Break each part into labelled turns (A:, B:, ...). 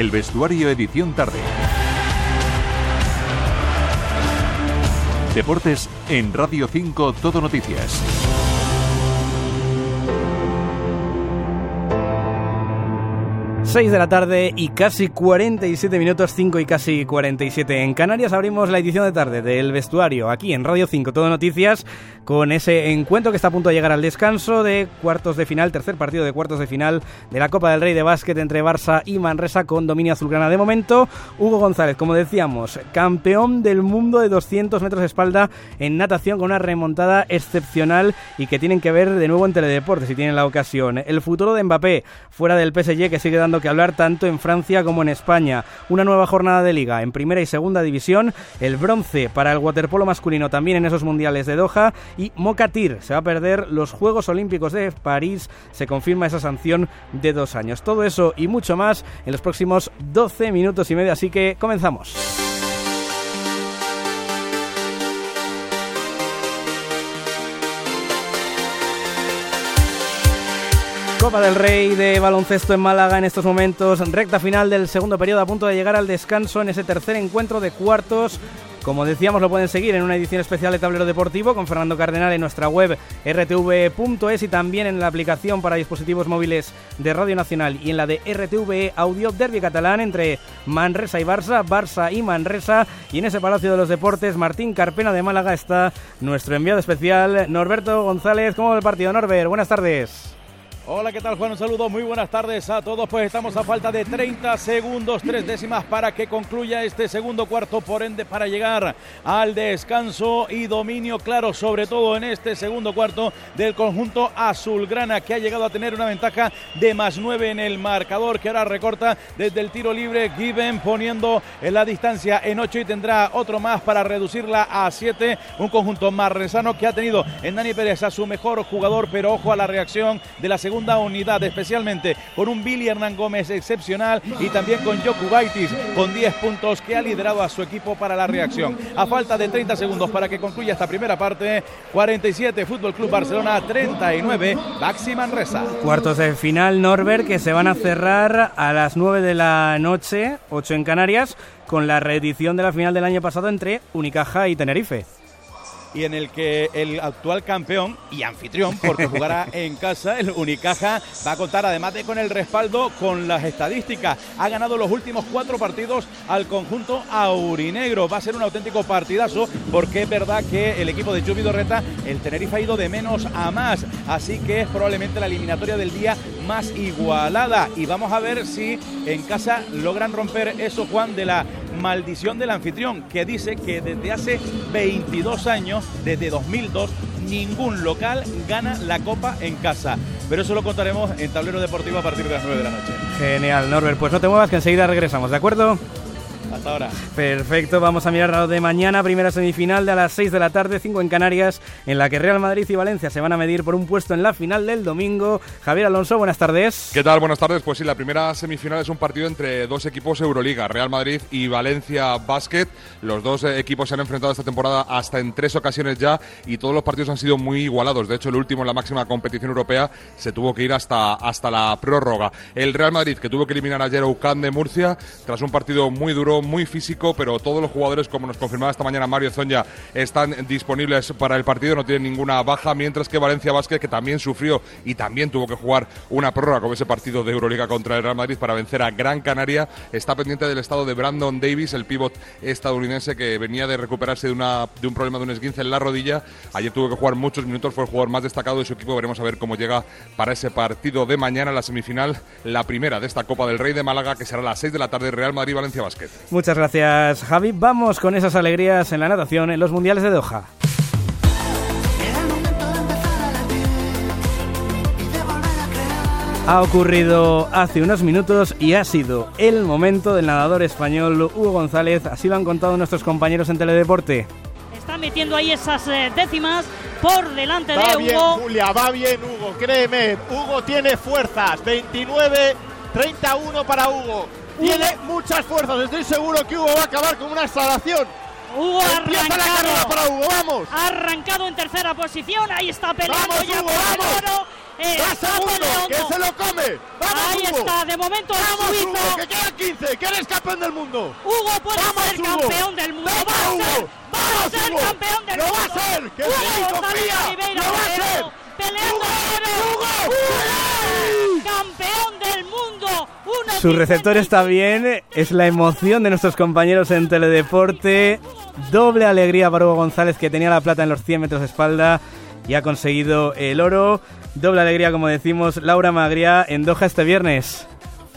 A: El vestuario edición tarde. Deportes en Radio 5 Todo Noticias.
B: 6 de la tarde y casi 47 minutos, 5 y casi 47 en Canarias. Abrimos la edición de tarde del vestuario aquí en Radio 5, todo noticias, con ese encuentro que está a punto de llegar al descanso de cuartos de final, tercer partido de cuartos de final de la Copa del Rey de Básquet entre Barça y Manresa con dominio azulgrana de momento. Hugo González, como decíamos, campeón del mundo de 200 metros de espalda en natación con una remontada excepcional y que tienen que ver de nuevo en Teledeporte si tienen la ocasión. El futuro de Mbappé fuera del PSG que sigue dando que hablar tanto en Francia como en España. Una nueva jornada de liga en primera y segunda división, el bronce para el waterpolo masculino también en esos mundiales de Doha y Mokatir se va a perder los Juegos Olímpicos de París, se confirma esa sanción de dos años. Todo eso y mucho más en los próximos 12 minutos y medio, así que comenzamos. Copa del Rey de baloncesto en Málaga en estos momentos, recta final del segundo periodo a punto de llegar al descanso en ese tercer encuentro de cuartos. Como decíamos, lo pueden seguir en una edición especial de Tablero Deportivo con Fernando Cardenal en nuestra web rtv.es y también en la aplicación para dispositivos móviles de Radio Nacional y en la de RTV Audio Derby Catalán entre Manresa y Barça, Barça y Manresa. Y en ese Palacio de los Deportes, Martín Carpena de Málaga está nuestro enviado especial, Norberto González. ¿Cómo va el partido, Norbert? Buenas tardes.
C: Hola, ¿qué tal Juan? Un saludo, muy buenas tardes a todos. Pues estamos a falta de 30 segundos, tres décimas para que concluya este segundo cuarto, por ende para llegar al descanso y dominio claro, sobre todo en este segundo cuarto del conjunto azulgrana que ha llegado a tener una ventaja de más 9 en el marcador que ahora recorta desde el tiro libre Given poniendo en la distancia en 8 y tendrá otro más para reducirla a 7. Un conjunto más resano que ha tenido en Dani Pérez a su mejor jugador, pero ojo a la reacción de la segunda unidad, especialmente con un Billy Hernán Gómez excepcional y también con Joku Baitis con 10 puntos que ha liderado a su equipo para la reacción. A falta de 30 segundos para que concluya esta primera parte, 47 Fútbol Club Barcelona, 39 Baxi Manresa.
B: Cuartos de final Norbert que se van a cerrar a las 9 de la noche, 8 en Canarias, con la reedición de la final del año pasado entre Unicaja y Tenerife
C: y en el que el actual campeón y anfitrión, porque jugará en casa, el Unicaja, va a contar además de con el respaldo con las estadísticas. Ha ganado los últimos cuatro partidos al conjunto aurinegro. Va a ser un auténtico partidazo porque es verdad que el equipo de Jubi Dorreta, el Tenerife ha ido de menos a más. Así que es probablemente la eliminatoria del día más igualada. Y vamos a ver si en casa logran romper eso, Juan, de la maldición del anfitrión, que dice que desde hace 22 años, desde 2002, ningún local gana la copa en casa. Pero eso lo contaremos en Tablero Deportivo a partir de las 9 de la noche.
B: Genial, Norbert. Pues no te muevas que enseguida regresamos, ¿de acuerdo?
C: Hasta ahora.
B: Perfecto, vamos a mirar lo de mañana, primera semifinal de a las 6 de la tarde, 5 en Canarias, en la que Real Madrid y Valencia se van a medir por un puesto en la final del domingo. Javier Alonso, buenas tardes.
D: ¿Qué tal? Buenas tardes. Pues sí, la primera semifinal es un partido entre dos equipos Euroliga, Real Madrid y Valencia Basket. Los dos eh, equipos se han enfrentado esta temporada hasta en tres ocasiones ya y todos los partidos han sido muy igualados. De hecho, el último en la máxima competición europea se tuvo que ir hasta, hasta la prórroga. El Real Madrid, que tuvo que eliminar ayer a UCAN de Murcia, tras un partido muy duro, muy físico, pero todos los jugadores, como nos confirmaba esta mañana Mario Zonja, están disponibles para el partido, no tienen ninguna baja, mientras que Valencia Vázquez, que también sufrió y también tuvo que jugar una prórroga con ese partido de Euroliga contra el Real Madrid para vencer a Gran Canaria, está pendiente del estado de Brandon Davis, el pívot estadounidense que venía de recuperarse de, una, de un problema de un esguince en la rodilla. Ayer tuvo que jugar muchos minutos, fue el jugador más destacado de su equipo. Veremos a ver cómo llega para ese partido de mañana, la semifinal, la primera de esta Copa del Rey de Málaga, que será a las 6 de la tarde, Real Madrid-Valencia Basket.
B: Muchas gracias Javi. Vamos con esas alegrías en la natación en los Mundiales de Doha. Ha ocurrido hace unos minutos y ha sido el momento del nadador español Hugo González. Así lo han contado nuestros compañeros en Teledeporte.
E: Está metiendo ahí esas eh, décimas por delante
F: va
E: de
F: bien,
E: Hugo.
F: Julia, va bien Hugo, créeme. Hugo tiene fuerzas. 29, 31 para Hugo. Tiene muchas fuerzas. Estoy seguro que Hugo va a acabar con una instalación.
E: Hugo
F: Empieza la carrera
E: arrancado.
F: para Hugo, vamos.
E: Ha arrancado en tercera posición. Ahí está peleando
F: Vamos,
E: ya
F: Hugo,
E: por el
F: vamos.
E: oro. Eh, está
F: segundo,
E: peleando.
F: que se lo come. Vamos,
E: Ahí
F: Hugo,
E: está de momento el
F: ¡Vamos,
E: suizo.
F: Hugo! ¡Que quedan 15! ¡Que eres campeón del mundo!
E: Hugo puede
F: ¡Vamos,
E: ser
F: Hugo!
E: campeón del mundo.
F: ¡Vamos,
E: va a ser,
F: Hugo!
E: va a
F: ¡Vamos,
E: ser campeón del
F: ¡Lo
E: mundo.
F: va a ser! ¡Que
E: Hugo
F: sí, confía!
E: Oliveira
F: ¡Lo va a ser!
E: Peleando
F: ¡Hugo!
E: Hugo,
F: ¡Hugo!
E: campeón
B: Su receptor está bien, es la emoción de nuestros compañeros en Teledeporte. Doble alegría para Hugo González que tenía la plata en los 100 metros de espalda y ha conseguido el oro. Doble alegría, como decimos, Laura Magria en Doha este viernes.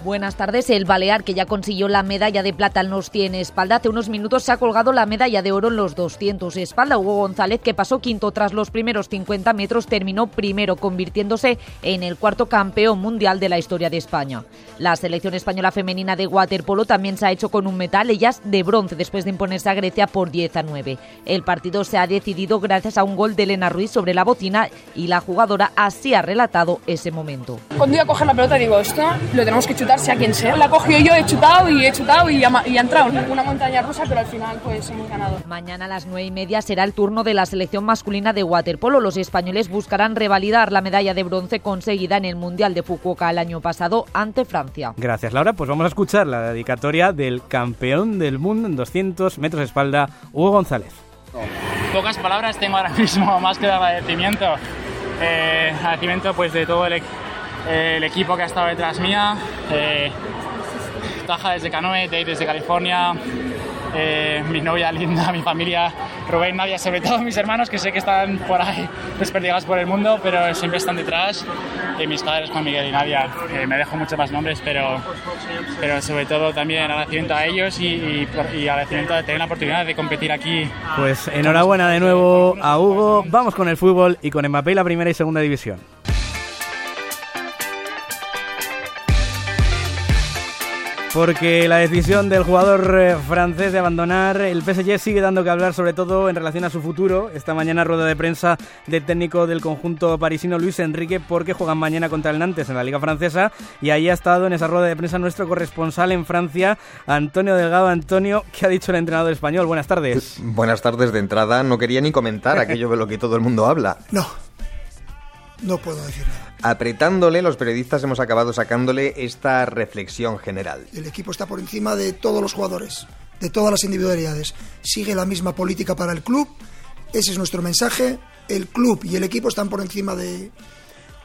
G: Buenas tardes. El Balear, que ya consiguió la medalla de plata en los 100 espalda, hace unos minutos se ha colgado la medalla de oro en los 200 espalda. Hugo González, que pasó quinto tras los primeros 50 metros, terminó primero, convirtiéndose en el cuarto campeón mundial de la historia de España. La selección española femenina de waterpolo también se ha hecho con un metal, ellas de bronce, después de imponerse a Grecia por 10 a 9. El partido se ha decidido gracias a un gol de Elena Ruiz sobre la bocina y la jugadora así ha relatado ese momento.
H: Cuando iba a coger la pelota digo, esto lo tenemos que chutar sea quien sea. La he cogido yo, he chutado y he chutado y ha, y ha entrado. Una montaña rusa, pero al final pues hemos ganado.
G: Mañana a las nueve y media será el turno de la selección masculina de waterpolo. Los españoles buscarán revalidar la medalla de bronce conseguida en el Mundial de Fukuoka el año pasado ante Francia.
B: Gracias, Laura. Pues vamos a escuchar la dedicatoria del campeón del mundo en 200 metros de espalda, Hugo González.
I: Pocas palabras tengo ahora mismo, más que de agradecimiento. Eh, agradecimiento pues de todo el, e- el equipo que ha estado detrás mía. Eh, Taja desde Canoe, Dave desde California, eh, mi novia linda, mi familia, Rubén, Nadia, sobre todo mis hermanos que sé que están por ahí desperdigados por el mundo, pero siempre están detrás. Y mis padres, Juan Miguel y Nadia. Eh, me dejo muchos más nombres, pero, pero sobre todo también agradecimiento a ellos y, y, y agradecimiento de tener la oportunidad de competir aquí
B: Pues enhorabuena de nuevo a Hugo. Vamos con el fútbol y con Mbappé la primera y segunda división. Porque la decisión del jugador eh, francés de abandonar el PSG sigue dando que hablar, sobre todo en relación a su futuro. Esta mañana rueda de prensa del técnico del conjunto parisino Luis Enrique, porque juegan mañana contra el Nantes en la Liga Francesa. Y ahí ha estado en esa rueda de prensa nuestro corresponsal en Francia, Antonio Delgado. Antonio, ¿qué ha dicho el entrenador español? Buenas tardes.
J: Buenas tardes de entrada. No quería ni comentar aquello de lo que todo el mundo habla.
K: No, no puedo decir nada.
J: Apretándole, los periodistas hemos acabado sacándole esta reflexión general.
K: El equipo está por encima de todos los jugadores, de todas las individualidades. Sigue la misma política para el club. Ese es nuestro mensaje. El club y el equipo están por encima de,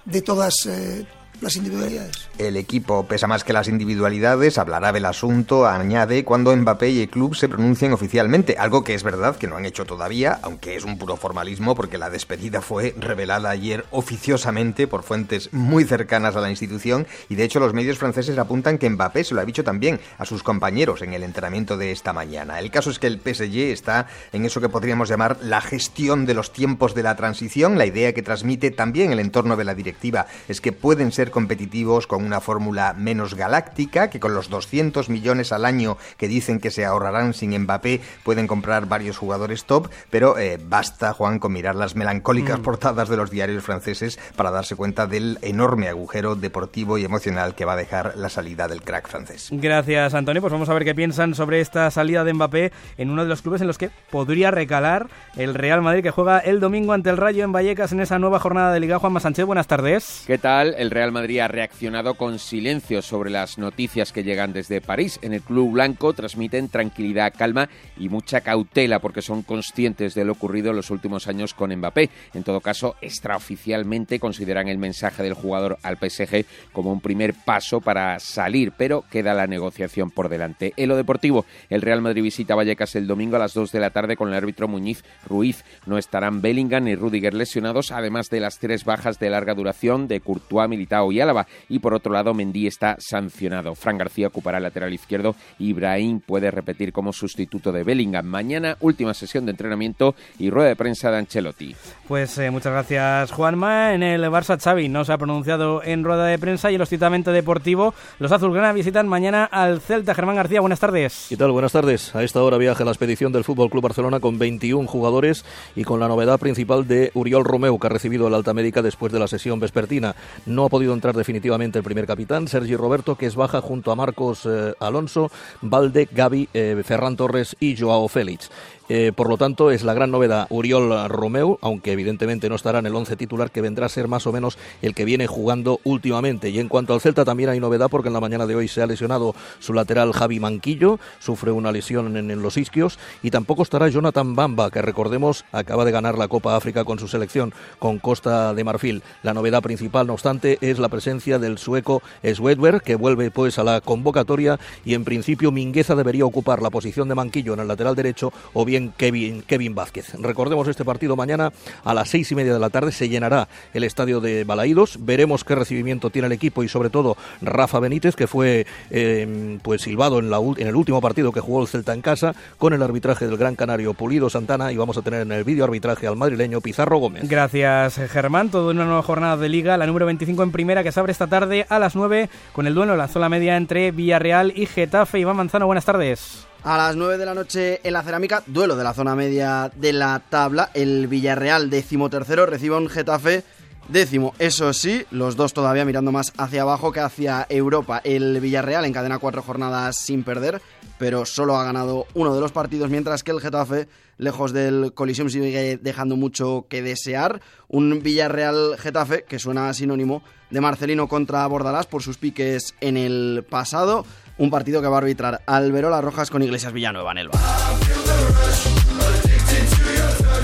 K: de todas eh, las individualidades.
J: El equipo pesa más que las individualidades, hablará del asunto, añade, cuando Mbappé y el club se pronuncien oficialmente, algo que es verdad que no han hecho todavía, aunque es un puro formalismo porque la despedida fue revelada ayer oficiosamente por fuentes muy cercanas a la institución y de hecho los medios franceses apuntan que Mbappé se lo ha dicho también a sus compañeros en el entrenamiento de esta mañana. El caso es que el PSG está en eso que podríamos llamar la gestión de los tiempos de la transición, la idea que transmite también el entorno de la directiva es que pueden ser competitivos con una fórmula menos galáctica, que con los 200 millones al año que dicen que se ahorrarán sin Mbappé pueden comprar varios jugadores top, pero eh, basta, Juan, con mirar las melancólicas
B: Mm.
J: portadas de los diarios franceses para darse cuenta del enorme agujero deportivo y emocional que va a dejar la salida del crack francés.
B: Gracias, Antonio. Pues vamos a ver qué piensan sobre esta salida de Mbappé en uno de los clubes en los que podría recalar el Real Madrid, que juega el domingo ante el Rayo en Vallecas en esa nueva jornada de Liga. Juan Sánchez, buenas tardes.
L: ¿Qué tal? El Real Madrid ha reaccionado con silencio sobre las noticias que llegan desde París. En el Club Blanco transmiten tranquilidad, calma y mucha cautela porque son conscientes de lo ocurrido en los últimos años con Mbappé. En todo caso, extraoficialmente consideran el mensaje del jugador al PSG como un primer paso para salir, pero queda la negociación por delante. En lo deportivo, el Real Madrid visita Vallecas el domingo a las 2 de la tarde con el árbitro Muñiz Ruiz. No estarán Bellingham ni Rudiger lesionados, además de las tres bajas de larga duración de Courtois, Militao y Álava. Y por otro lado, Mendy está sancionado. Fran García ocupará el lateral izquierdo. Ibrahim puede repetir como sustituto de Bellingham. Mañana, última sesión de entrenamiento y rueda de prensa de Ancelotti.
B: Pues eh, muchas gracias, Juanma. En el Barça, Xavi no se ha pronunciado en rueda de prensa y el hostilamiento deportivo. Los azulgrana visitan mañana al Celta. Germán García, buenas tardes.
M: ¿Qué tal? Buenas tardes. A esta hora viaja la expedición del Fútbol Club Barcelona con 21 jugadores y con la novedad principal de Uriol Romeu, que ha recibido el alta médica después de la sesión vespertina. No ha podido entrar definitivamente el primer capitán, Sergi Roberto, que es baja junto a Marcos eh, Alonso, Valde, Gaby, eh, Ferran Torres y Joao Félix. Eh, por lo tanto, es la gran novedad Uriol Romeu, aunque evidentemente no estará en el once titular, que vendrá a ser más o menos el que viene jugando últimamente. Y en cuanto al Celta, también hay novedad porque en la mañana de hoy se ha lesionado su lateral Javi Manquillo, sufre una lesión en, los isquios, y tampoco estará Jonathan Bamba, que recordemos acaba de ganar la Copa África con su selección con Costa de Marfil. La novedad principal, no obstante, es la presencia del sueco Swedberg, que vuelve pues a la convocatoria y en principio Mingueza debería ocupar la posición de Manquillo en el lateral derecho o bien Kevin, Kevin Vázquez. Recordemos este partido mañana a las seis y media de la tarde se llenará el estadio de Balaídos. Veremos qué recibimiento tiene el equipo y sobre todo Rafa Benítez, que fue em, pues silbado en, la, en el último partido que jugó el Celta en casa con el arbitraje del Gran Canario Pulido Santana y vamos a tener en el vídeo arbitraje al madrileño Pizarro Gómez.
B: Gracias Germán, todo una nueva jornada de liga, la número 25 en primera que se abre esta tarde a las 9 con el duelo la zona media entre Villarreal y Getafe. Iván Manzano, buenas tardes.
N: A las 9 de la noche en la cerámica, duelo de la zona media de la tabla. El Villarreal, décimo tercero, recibe un Getafe décimo. Eso sí, los dos todavía mirando más hacia abajo que hacia Europa. El Villarreal encadena cuatro jornadas sin perder, pero solo ha ganado uno de los partidos, mientras que el Getafe, lejos del colisión, sigue dejando mucho que desear. Un Villarreal-Getafe que suena sinónimo de Marcelino contra Bordalás por sus piques en el pasado un partido que va a arbitrar Alberola Rojas con Iglesias Villanueva en el bar.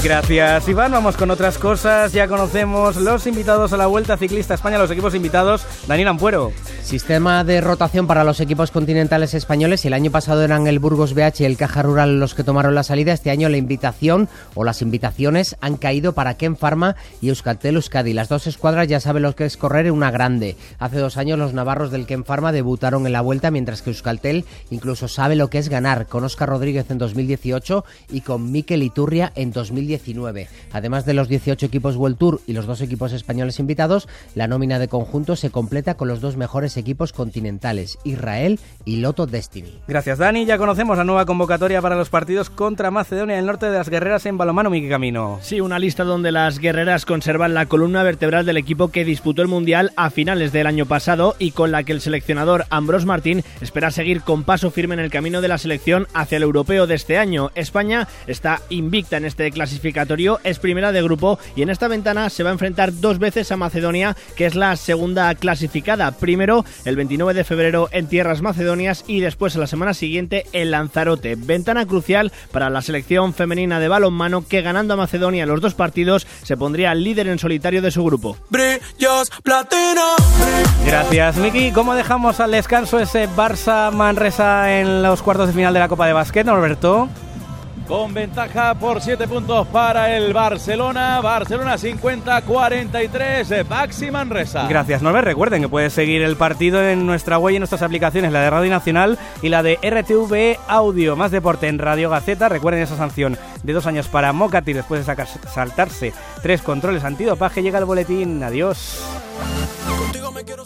B: Gracias, Iván. Vamos con otras cosas. Ya conocemos los invitados a la Vuelta Ciclista España, los equipos invitados. Daniel Ampuero.
O: Sistema de rotación para los equipos continentales españoles. El año pasado eran el Burgos BH y el Caja Rural los que tomaron la salida. Este año la invitación o las invitaciones han caído para Ken Pharma y Euskaltel Euskadi. Las dos escuadras ya saben lo que es correr en una grande. Hace dos años los navarros del Ken Pharma debutaron en la Vuelta, mientras que Euskaltel incluso sabe lo que es ganar con Oscar Rodríguez en 2018 y con Mikel Iturria en 2019. Además de los 18 equipos World Tour y los dos equipos españoles invitados, la nómina de conjunto se completa con los dos mejores equipos continentales, Israel y Loto Destiny.
B: Gracias Dani, ya conocemos la nueva convocatoria para los partidos contra Macedonia del Norte de las Guerreras en balomano Miki Camino.
P: Sí, una lista donde las guerreras conservan la columna vertebral del equipo que disputó el Mundial a finales del año pasado y con la que el seleccionador Ambros Martín espera seguir con paso firme en el camino de la selección hacia el europeo de este año. España está invicta en este clasificatorio es primera de grupo y en esta ventana se va a enfrentar dos veces a Macedonia, que es la segunda clasificada. Primero el 29 de febrero en tierras macedonias y después a la semana siguiente en Lanzarote. Ventana crucial para la selección femenina de balonmano que ganando a Macedonia los dos partidos se pondría líder en solitario de su grupo.
B: Gracias, Miki. ¿Cómo dejamos al descanso ese Barça Manresa en los cuartos de final de la Copa de Básquet, Norberto?
C: Con ventaja por 7 puntos para el Barcelona. Barcelona 50-43, Baxi Manresa.
B: Gracias, Norbert. Recuerden que puedes seguir el partido en nuestra web y en nuestras aplicaciones, la de Radio Nacional y la de RTV Audio. Más deporte en Radio Gaceta. Recuerden esa sanción de dos años para Mocati después de saltarse tres controles antidopaje. Llega el boletín. Adiós. Contigo me quiero